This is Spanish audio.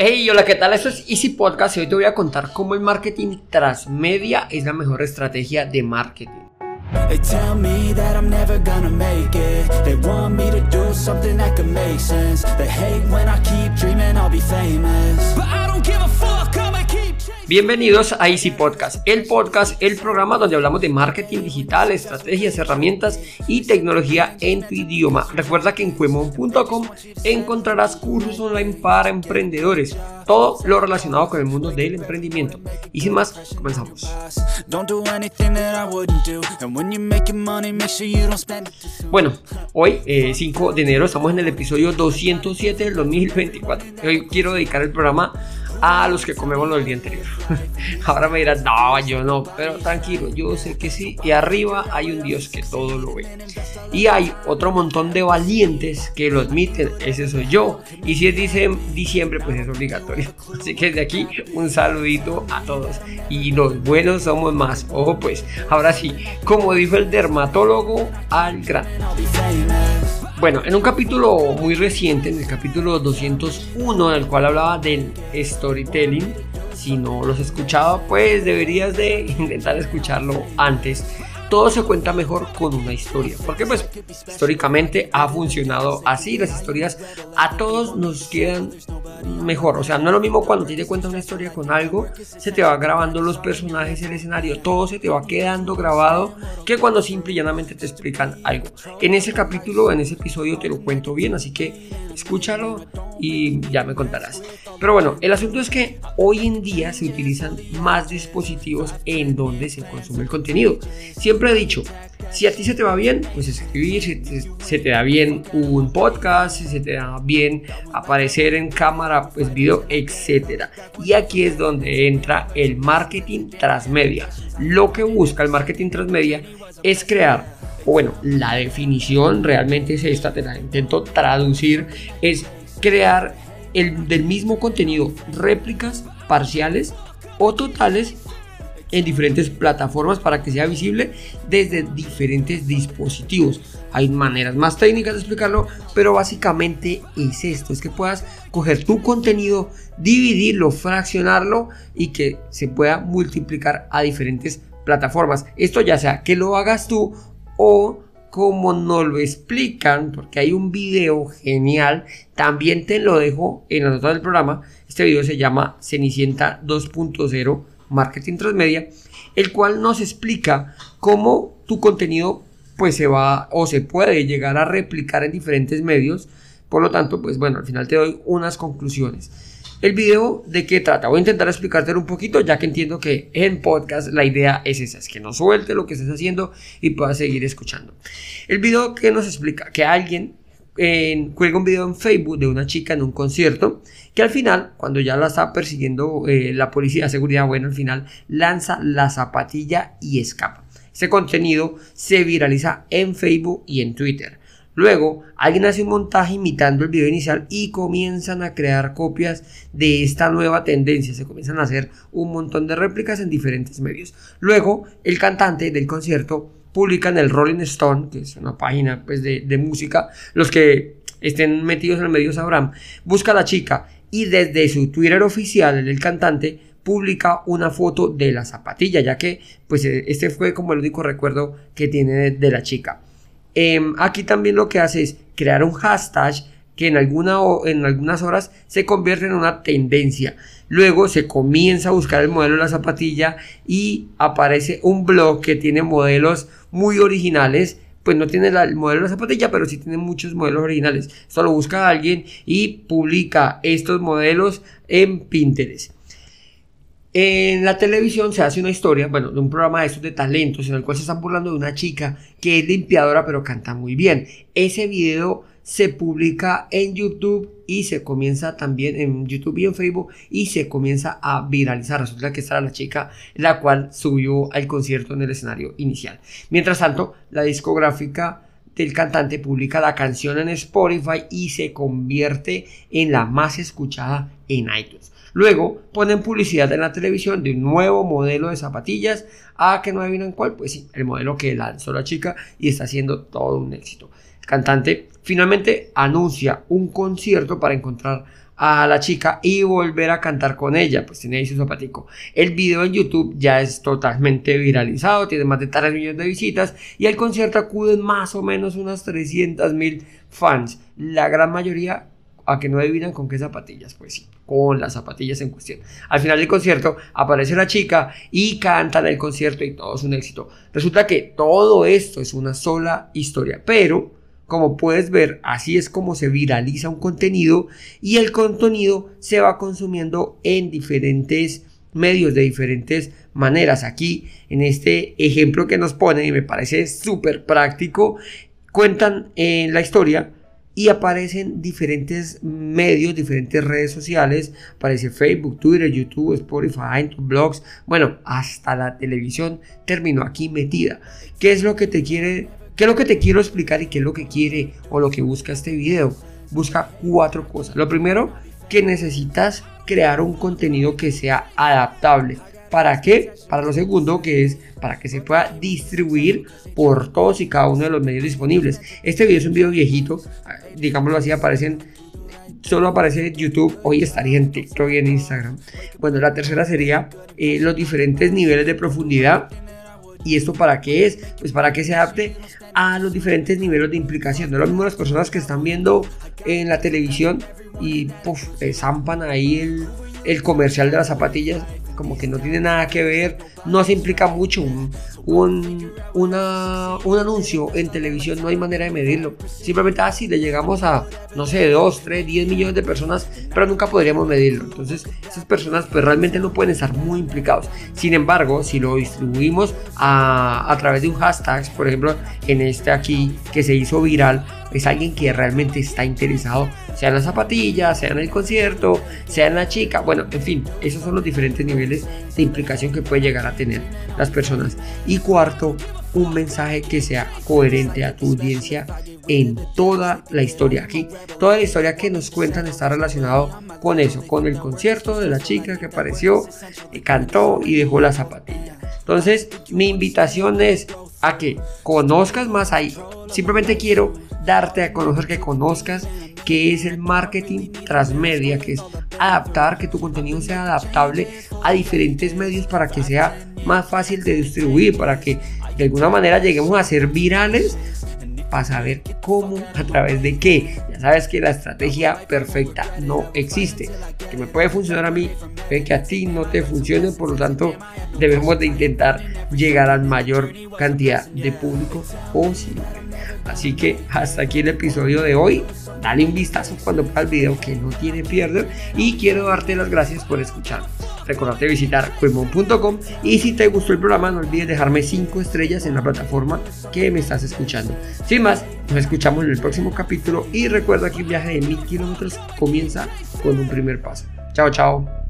Hey, hola, ¿qué tal? Esto es Easy Podcast y hoy te voy a contar cómo el marketing transmedia es la mejor estrategia de marketing. Bienvenidos a Easy Podcast, el podcast, el programa donde hablamos de marketing digital, estrategias, herramientas y tecnología en tu idioma. Recuerda que en cuemon.com encontrarás cursos online para emprendedores, todo lo relacionado con el mundo del emprendimiento. Y sin más, comenzamos. Bueno, hoy, 5 eh, de enero, estamos en el episodio 207 del 2024. Hoy quiero dedicar el programa a los que comemos del día anterior. Ahora me dirás, no, yo no, pero tranquilo, yo sé que sí. Y arriba hay un Dios que todo lo ve. Y hay otro montón de valientes que lo admiten, ese soy yo. Y si es diciembre, pues es obligatorio. Así que desde aquí un saludito a todos. Y los buenos somos más. Ojo pues, ahora sí, como dijo el dermatólogo, al gran. Bueno, en un capítulo muy reciente, en el capítulo 201, en el cual hablaba del storytelling, si no los escuchaba, pues deberías de intentar escucharlo antes todo se cuenta mejor con una historia. Porque pues históricamente ha funcionado así. Las historias a todos nos quedan mejor. O sea, no es lo mismo cuando te cuenta una historia con algo, se te va grabando los personajes, el escenario, todo se te va quedando grabado que cuando simple y llanamente te explican algo. En ese capítulo, en ese episodio te lo cuento bien, así que escúchalo y ya me contarás. Pero bueno, el asunto es que hoy en día se utilizan más dispositivos en donde se consume el contenido. Siempre he dicho, si a ti se te va bien, pues escribir, si se te da bien un podcast, si se te da bien aparecer en cámara, pues video, etc. Y aquí es donde entra el marketing transmedia. Lo que busca el marketing transmedia es crear, bueno, la definición realmente es esta, te la intento traducir, es crear el, del mismo contenido réplicas parciales o totales en diferentes plataformas para que sea visible desde diferentes dispositivos. Hay maneras más técnicas de explicarlo, pero básicamente es esto, es que puedas coger tu contenido, dividirlo, fraccionarlo y que se pueda multiplicar a diferentes plataformas. Esto ya sea que lo hagas tú o como nos lo explican, porque hay un video genial, también te lo dejo en la nota del programa. Este video se llama Cenicienta 2.0 marketing transmedia, el cual nos explica cómo tu contenido pues se va o se puede llegar a replicar en diferentes medios. Por lo tanto, pues bueno, al final te doy unas conclusiones. El video de qué trata, voy a intentar explicártelo un poquito, ya que entiendo que en podcast la idea es esa, es que no suelte lo que estés haciendo y puedas seguir escuchando. El video que nos explica que alguien cuelga un video en Facebook de una chica en un concierto que al final, cuando ya la está persiguiendo eh, la policía de seguridad, bueno, al final lanza la zapatilla y escapa. Ese contenido se viraliza en Facebook y en Twitter. Luego, alguien hace un montaje imitando el video inicial y comienzan a crear copias de esta nueva tendencia. Se comienzan a hacer un montón de réplicas en diferentes medios. Luego, el cantante del concierto publican el Rolling Stone, que es una página pues, de, música, los que estén metidos en el medio sabrán, busca a la chica y desde su Twitter oficial, el cantante, publica una foto de la zapatilla, ya que pues e, este fue como el único recuerdo que tiene de, la chica. Em, aquí también lo que hace es crear un hashtag que en, en algunas horas se convierte en una tendencia. Luego se comienza a buscar el modelo de la zapatilla y aparece un blog que tiene modelos muy originales. Pues no tiene el modelo de la zapatilla, pero sí tiene muchos modelos originales. Solo busca a alguien y publica estos modelos en Pinterest. En la televisión se hace una historia, bueno, de un programa de estos de talentos en el cual se están burlando de una chica que es limpiadora pero canta muy bien. Ese video se publica en YouTube y se comienza también en YouTube y en Facebook y se comienza a viralizar. Resulta que esta la chica la cual subió al concierto en el escenario inicial. Mientras tanto, la discográfica del cantante publica la canción en Spotify y se convierte en la más escuchada en iTunes. Luego ponen publicidad en la televisión de un nuevo modelo de zapatillas. ¿A que no adivinan cuál? Pues sí, el modelo que lanzó la chica y está haciendo todo un éxito. Cantante finalmente anuncia un concierto para encontrar a la chica y volver a cantar con ella, pues tiene ahí su zapatico. El video en YouTube ya es totalmente viralizado, tiene más de 3 millones de visitas y al concierto acuden más o menos unas 300 mil fans, la gran mayoría a que no adivinan con qué zapatillas, pues sí, con las zapatillas en cuestión. Al final del concierto aparece la chica y cantan el concierto y todo es un éxito. Resulta que todo esto es una sola historia, pero como puedes ver, así es como se viraliza un contenido y el contenido se va consumiendo en diferentes medios de diferentes maneras. Aquí, en este ejemplo que nos ponen, y me parece súper práctico, cuentan en la historia y aparecen diferentes medios, diferentes redes sociales, aparece Facebook, Twitter, YouTube, Spotify, blogs, bueno, hasta la televisión terminó aquí metida. ¿Qué es lo que te quiere, qué es lo que te quiero explicar y qué es lo que quiere o lo que busca este video? Busca cuatro cosas. Lo primero, que necesitas crear un contenido que sea adaptable. ¿Para qué? Para lo segundo, que es para que se pueda distribuir por todos y cada uno de los medios disponibles. Este video es un video viejito, digámoslo así, aparecen solo aparece en YouTube, hoy estaría en TikTok y en Instagram. Bueno, la tercera sería eh, los diferentes niveles de profundidad. ¿Y esto para qué es? Pues para que se adapte a los diferentes niveles de implicación. No es lo mismo las personas que están viendo en la televisión y puff, zampan ahí el, el comercial de las zapatillas como que no tiene nada que ver, no se implica mucho. Un, un, un anuncio en televisión no hay manera de medirlo. Simplemente así ah, le llegamos a, no sé, 2, 3, 10 millones de personas, pero nunca podríamos medirlo. Entonces, esas personas pues realmente no pueden estar muy implicados. Sin embargo, si lo distribuimos a, a través de un hashtag, por ejemplo, en este aquí que se hizo viral, es alguien que realmente está interesado, sea en las zapatillas, sea en el concierto, sea en la chica, bueno, en fin, esos son los diferentes niveles de implicación que puede llegar a tener las personas. Y cuarto, un mensaje que sea coherente a tu audiencia en toda la historia. Aquí, toda la historia que nos cuentan está relacionado con eso, con el concierto de la chica que apareció, cantó y dejó la zapatilla. Entonces, mi invitación es a que conozcas más ahí. Simplemente quiero darte a conocer, que conozcas qué es el marketing transmedia, que es adaptar, que tu contenido sea adaptable a diferentes medios para que sea más fácil de distribuir, para que de alguna manera lleguemos a ser virales para saber cómo, a través de qué. Ya sabes que la estrategia perfecta no existe. Que me puede funcionar a mí, puede que a ti no te funcione, por lo tanto debemos de intentar llegar a mayor cantidad de público posible. Así que hasta aquí el episodio de hoy. Dale un vistazo cuando veas el video que no tiene pierde. Y quiero darte las gracias por escuchar. Recordate visitar cuemon.com y si te gustó el programa no olvides dejarme 5 estrellas en la plataforma que me estás escuchando. Sin más, nos escuchamos en el próximo capítulo y recuerda que un viaje de mil kilómetros comienza con un primer paso. Chao, chao.